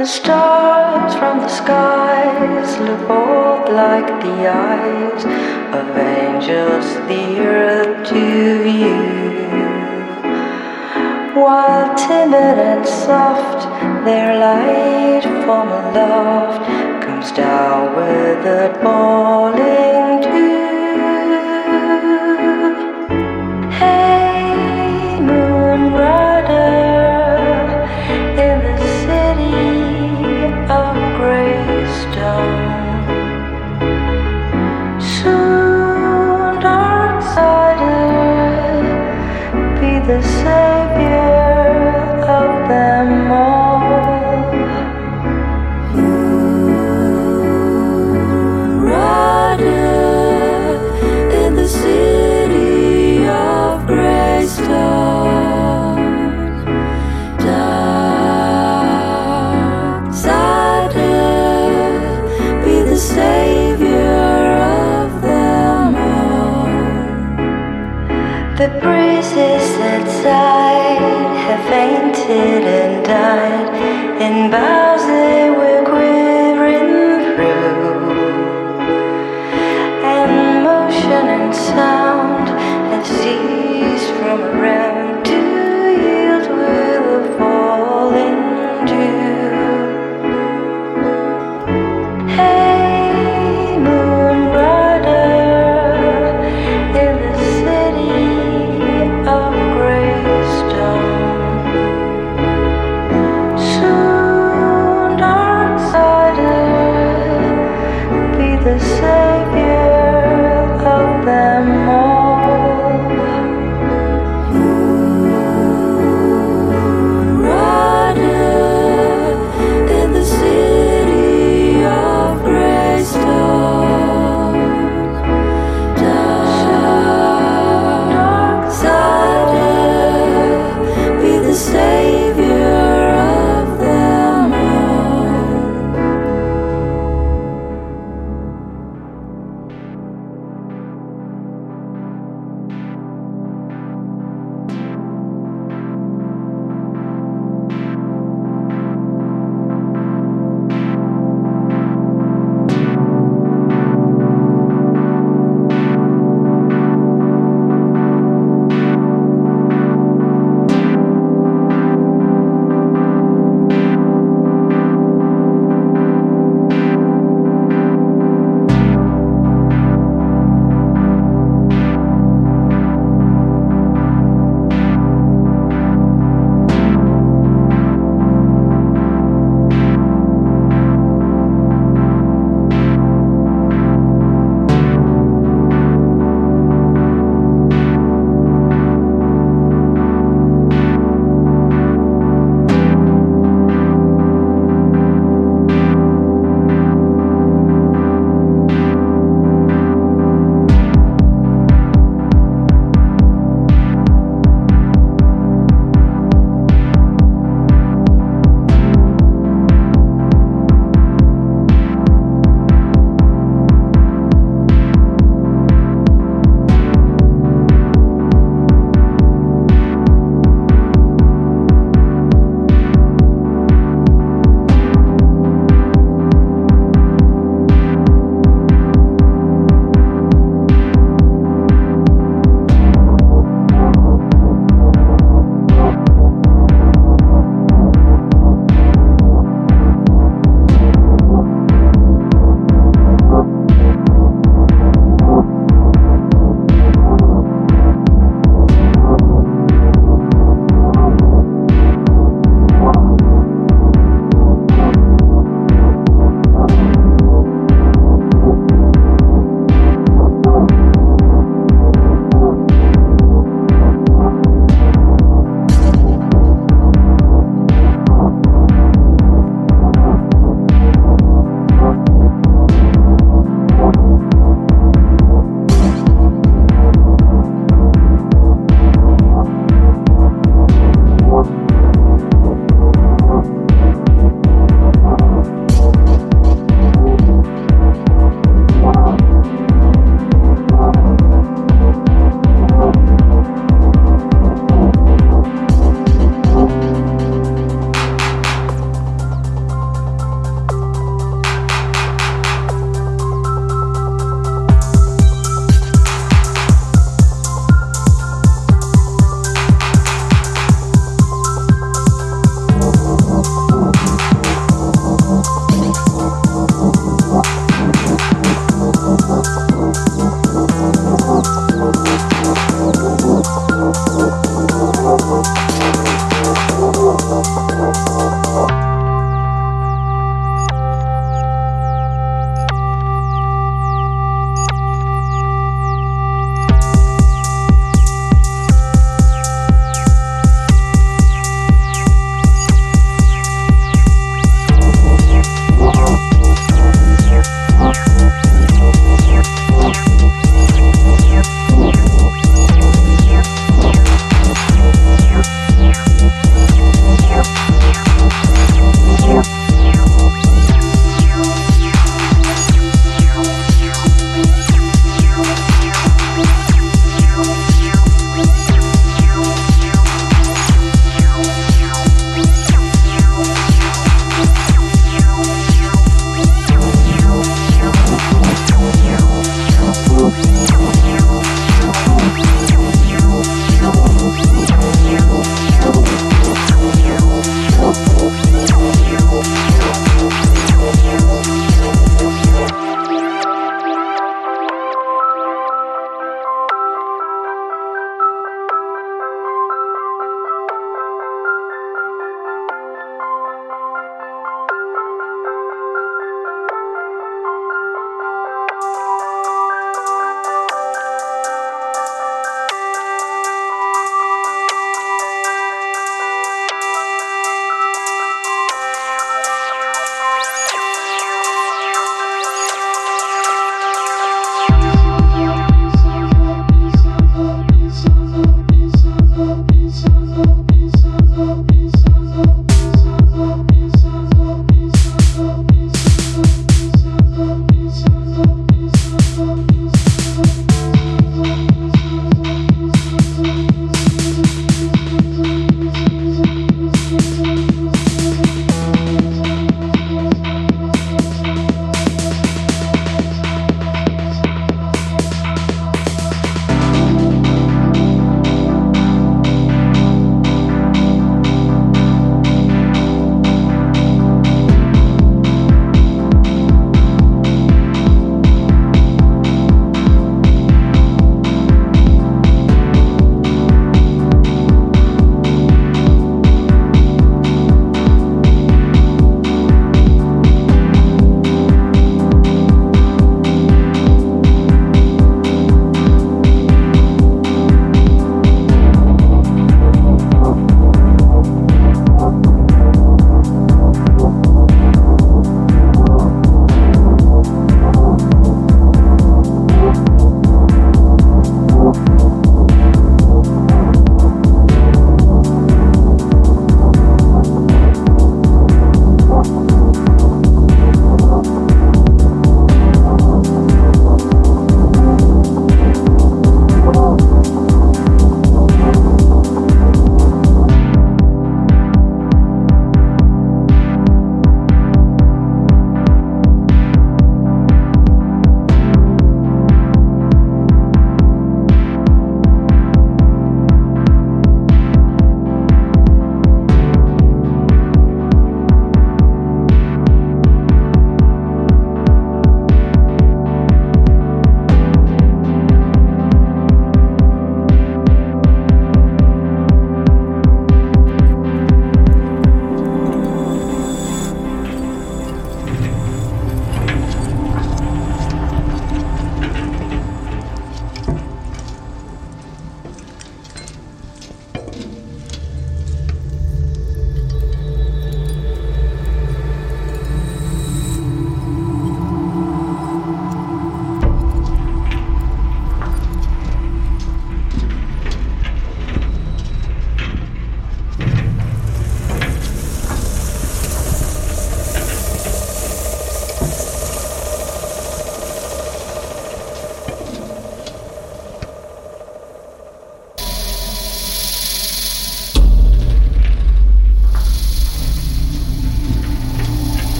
The stars from the skies look bold like the eyes of angels The earth to view, While timid and soft, their light from aloft comes down with a born.